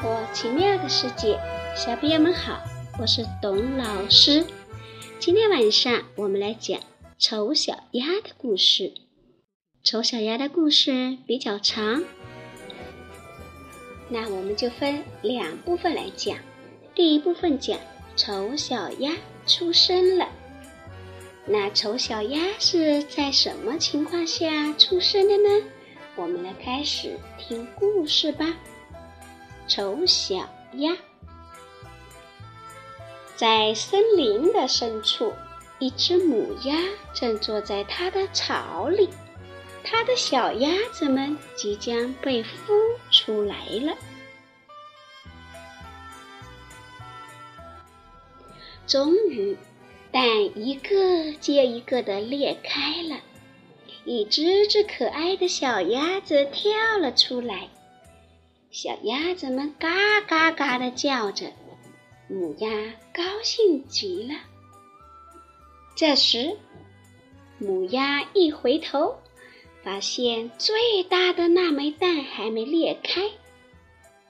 我，奇妙的世界。小朋友们好，我是董老师。今天晚上我们来讲丑小鸭的故事。丑小鸭的故事比较长，那我们就分两部分来讲。第一部分讲丑小鸭出生了。那丑小鸭是在什么情况下出生的呢？我们来开始听故事吧。丑小鸭在森林的深处，一只母鸭正坐在它的巢里，它的小鸭子们即将被孵出来了。终于，蛋一个接一个的裂开了，一只只可爱的小鸭子跳了出来。小鸭子们嘎嘎嘎的叫着，母鸭高兴极了。这时，母鸭一回头，发现最大的那枚蛋还没裂开，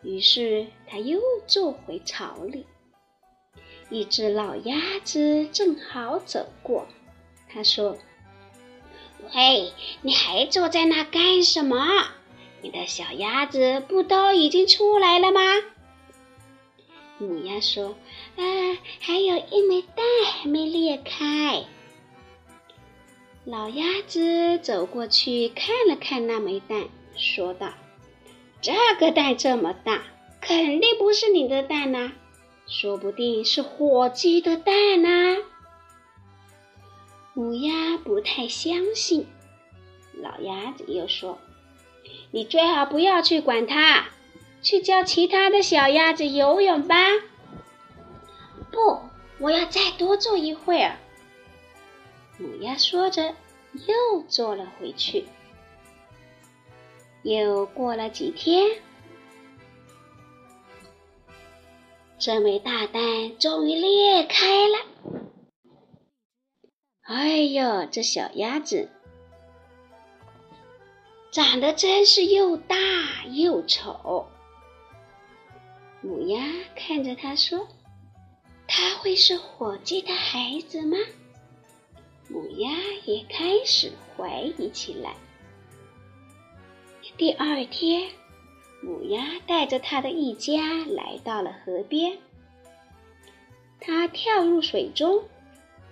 于是它又坐回巢里。一只老鸭子正好走过，它说：“喂，你还坐在那干什么？”你的小鸭子不都已经出来了吗？母鸭说：“啊，还有一枚蛋还没裂开。”老鸭子走过去看了看那枚蛋，说道：“这个蛋这么大，肯定不是你的蛋呐，说不定是火鸡的蛋呐。”母鸭不太相信，老鸭子又说。你最好不要去管它，去教其他的小鸭子游泳吧。不，我要再多坐一会儿。母鸭说着，又坐了回去。又过了几天，这枚大蛋终于裂开了。哎呦，这小鸭子！长得真是又大又丑。母鸭看着它说：“它会是火鸡的孩子吗？”母鸭也开始怀疑起来。第二天，母鸭带着它的一家来到了河边。它跳入水中，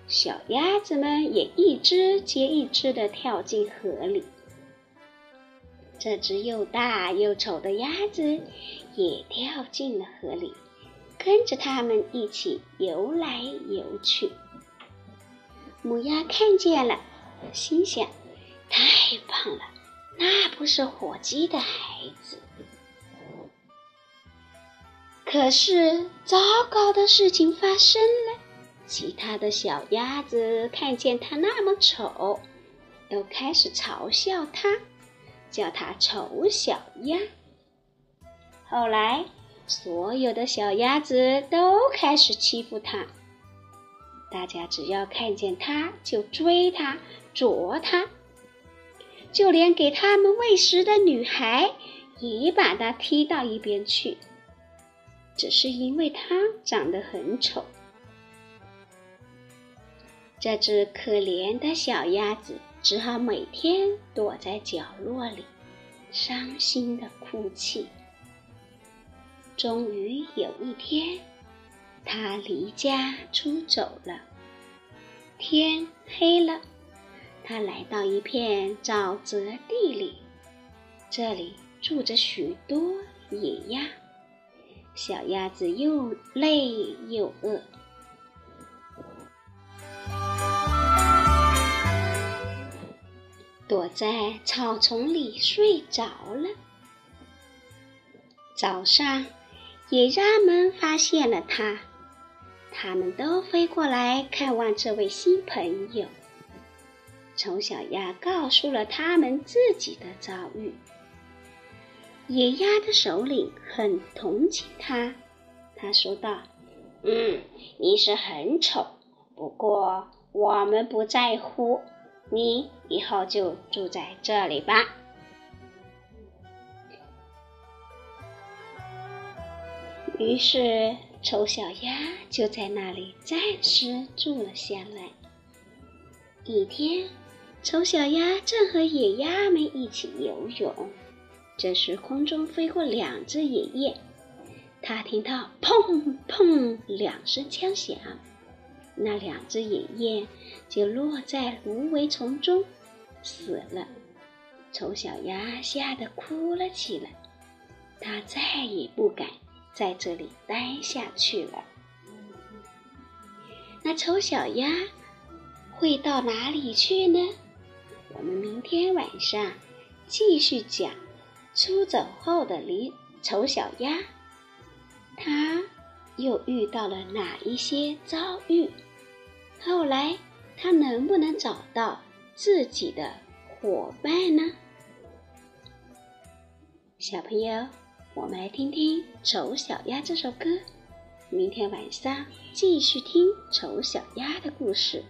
小鸭子们也一只接一只的跳进河里。这只又大又丑的鸭子也掉进了河里，跟着它们一起游来游去。母鸭看见了，心想：“太棒了，那不是火鸡的孩子。”可是，糟糕的事情发生了，其他的小鸭子看见它那么丑，都开始嘲笑它。叫它丑小鸭。后来，所有的小鸭子都开始欺负它。大家只要看见它，就追它、啄它，就连给它们喂食的女孩也把它踢到一边去，只是因为它长得很丑。这只可怜的小鸭子。只好每天躲在角落里，伤心的哭泣。终于有一天，他离家出走了。天黑了，他来到一片沼泽地里，这里住着许多野鸭。小鸭子又累又饿。躲在草丛里睡着了。早上，野鸭们发现了它，它们都飞过来看望这位新朋友。丑小鸭告诉了他们自己的遭遇。野鸭的首领很同情他，他说道：“嗯，你是很丑，不过我们不在乎。”你以后就住在这里吧。于是，丑小鸭就在那里暂时住了下来。一天，丑小鸭正和野鸭们一起游泳，这时空中飞过两只野雁，它听到“砰砰”两声枪响，那两只野雁就落在芦苇丛中，死了。丑小鸭吓得哭了起来，它再也不敢在这里待下去了。那丑小鸭。会到哪里去呢？我们明天晚上继续讲出走后的离丑小鸭，它又遇到了哪一些遭遇？后来他能不能找到自己的伙伴呢？小朋友，我们来听听《丑小鸭》这首歌。明天晚上继续听丑小鸭的故事。